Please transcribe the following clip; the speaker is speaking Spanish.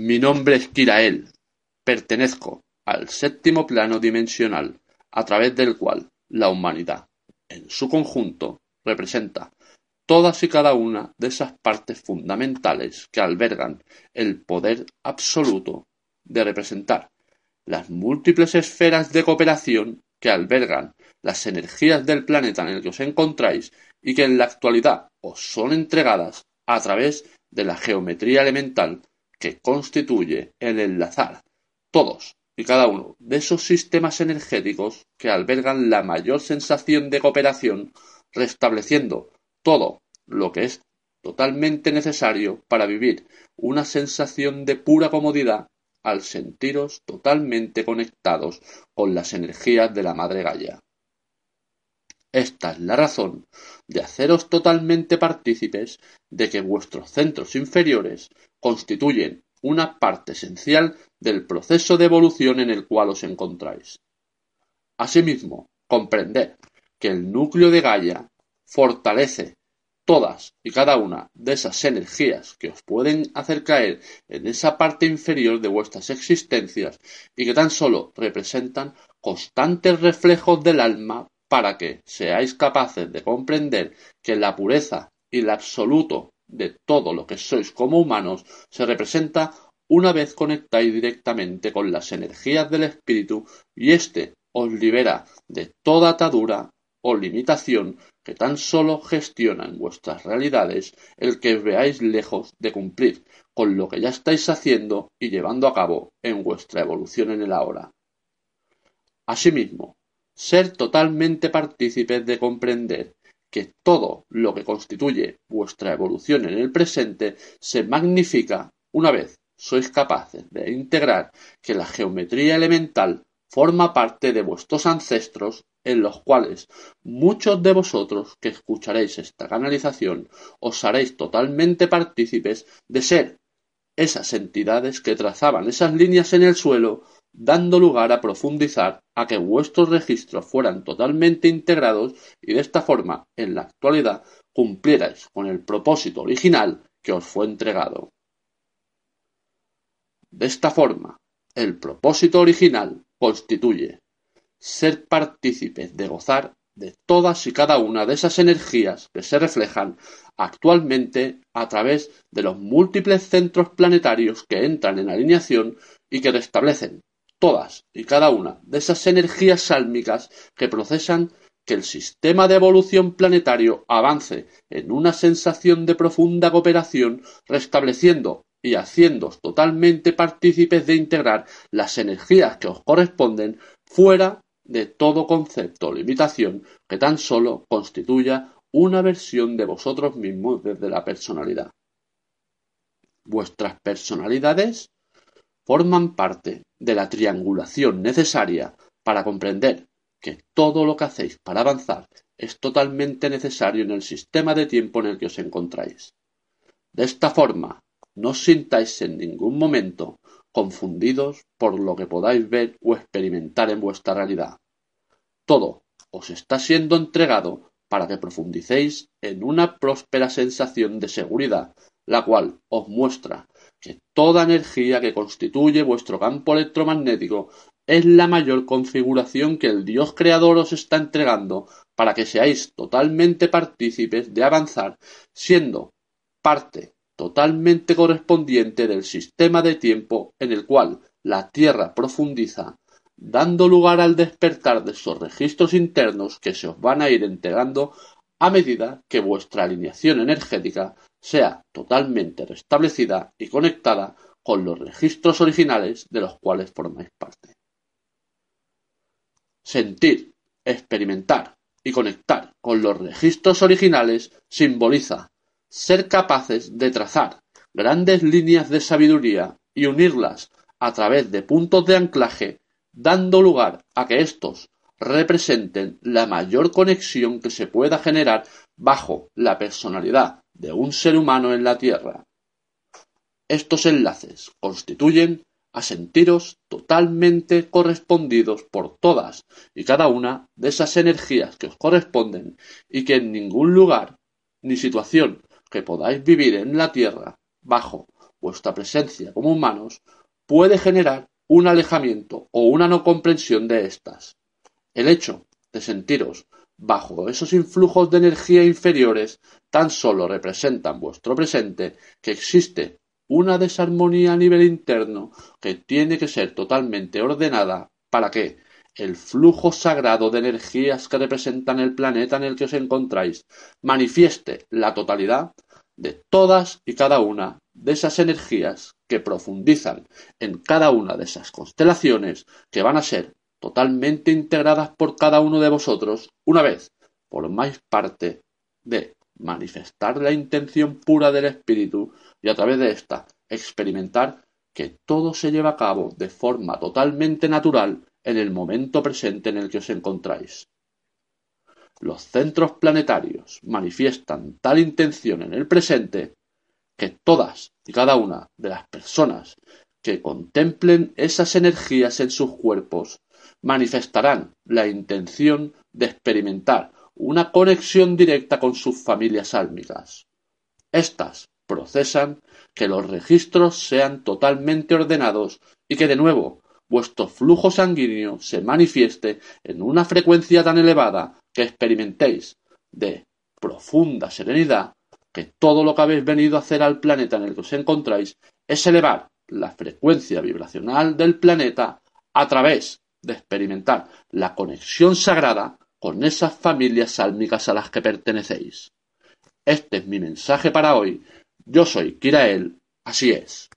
Mi nombre es Kirael, pertenezco al séptimo plano dimensional a través del cual la humanidad, en su conjunto, representa todas y cada una de esas partes fundamentales que albergan el poder absoluto de representar las múltiples esferas de cooperación que albergan las energías del planeta en el que os encontráis y que en la actualidad os son entregadas a través de la geometría elemental que constituye el enlazar todos y cada uno de esos sistemas energéticos que albergan la mayor sensación de cooperación, restableciendo todo lo que es totalmente necesario para vivir una sensación de pura comodidad al sentiros totalmente conectados con las energías de la Madre Gaia. Esta es la razón de haceros totalmente partícipes de que vuestros centros inferiores constituyen una parte esencial del proceso de evolución en el cual os encontráis. Asimismo, comprender que el núcleo de Gaia fortalece todas y cada una de esas energías que os pueden hacer caer en esa parte inferior de vuestras existencias y que tan solo representan constantes reflejos del alma para que seáis capaces de comprender que la pureza y el absoluto de todo lo que sois como humanos se representa una vez conectáis directamente con las energías del espíritu y éste os libera de toda atadura o limitación que tan solo gestiona en vuestras realidades el que veáis lejos de cumplir con lo que ya estáis haciendo y llevando a cabo en vuestra evolución en el ahora. Asimismo, ser totalmente partícipes de comprender que todo lo que constituye vuestra evolución en el presente se magnifica una vez sois capaces de integrar que la geometría elemental forma parte de vuestros ancestros en los cuales muchos de vosotros que escucharéis esta canalización os haréis totalmente partícipes de ser esas entidades que trazaban esas líneas en el suelo dando lugar a profundizar a que vuestros registros fueran totalmente integrados y de esta forma, en la actualidad, cumplierais con el propósito original que os fue entregado. De esta forma, el propósito original constituye ser partícipes de gozar de todas y cada una de esas energías que se reflejan actualmente a través de los múltiples centros planetarios que entran en alineación y que restablecen todas y cada una de esas energías sálmicas que procesan que el sistema de evolución planetario avance en una sensación de profunda cooperación, restableciendo y haciéndoos totalmente partícipes de integrar las energías que os corresponden fuera de todo concepto o limitación que tan solo constituya una versión de vosotros mismos desde la personalidad. Vuestras personalidades forman parte de la triangulación necesaria para comprender que todo lo que hacéis para avanzar es totalmente necesario en el sistema de tiempo en el que os encontráis. De esta forma, no os sintáis en ningún momento confundidos por lo que podáis ver o experimentar en vuestra realidad. Todo os está siendo entregado para que profundicéis en una próspera sensación de seguridad, la cual os muestra que toda energía que constituye vuestro campo electromagnético es la mayor configuración que el Dios creador os está entregando para que seáis totalmente partícipes de avanzar, siendo parte totalmente correspondiente del sistema de tiempo en el cual la Tierra profundiza, dando lugar al despertar de esos registros internos que se os van a ir entregando a medida que vuestra alineación energética sea totalmente restablecida y conectada con los registros originales de los cuales formáis parte. Sentir, experimentar y conectar con los registros originales simboliza ser capaces de trazar grandes líneas de sabiduría y unirlas a través de puntos de anclaje, dando lugar a que estos representen la mayor conexión que se pueda generar bajo la personalidad de un ser humano en la Tierra. Estos enlaces constituyen a sentiros totalmente correspondidos por todas y cada una de esas energías que os corresponden y que en ningún lugar ni situación que podáis vivir en la Tierra bajo vuestra presencia como humanos puede generar un alejamiento o una no comprensión de estas. El hecho de sentiros. Bajo esos influjos de energía inferiores tan solo representan vuestro presente que existe una desarmonía a nivel interno que tiene que ser totalmente ordenada para que el flujo sagrado de energías que representan el planeta en el que os encontráis manifieste la totalidad de todas y cada una de esas energías que profundizan en cada una de esas constelaciones que van a ser totalmente integradas por cada uno de vosotros una vez formáis parte de manifestar la intención pura del espíritu y a través de esta experimentar que todo se lleva a cabo de forma totalmente natural en el momento presente en el que os encontráis. Los centros planetarios manifiestan tal intención en el presente que todas y cada una de las personas que contemplen esas energías en sus cuerpos manifestarán la intención de experimentar una conexión directa con sus familias álmicas. Estas procesan que los registros sean totalmente ordenados y que de nuevo vuestro flujo sanguíneo se manifieste en una frecuencia tan elevada que experimentéis de profunda serenidad que todo lo que habéis venido a hacer al planeta en el que os encontráis es elevar la frecuencia vibracional del planeta a través de experimentar la conexión sagrada con esas familias sálmicas a las que pertenecéis. Este es mi mensaje para hoy. Yo soy Kirael, así es.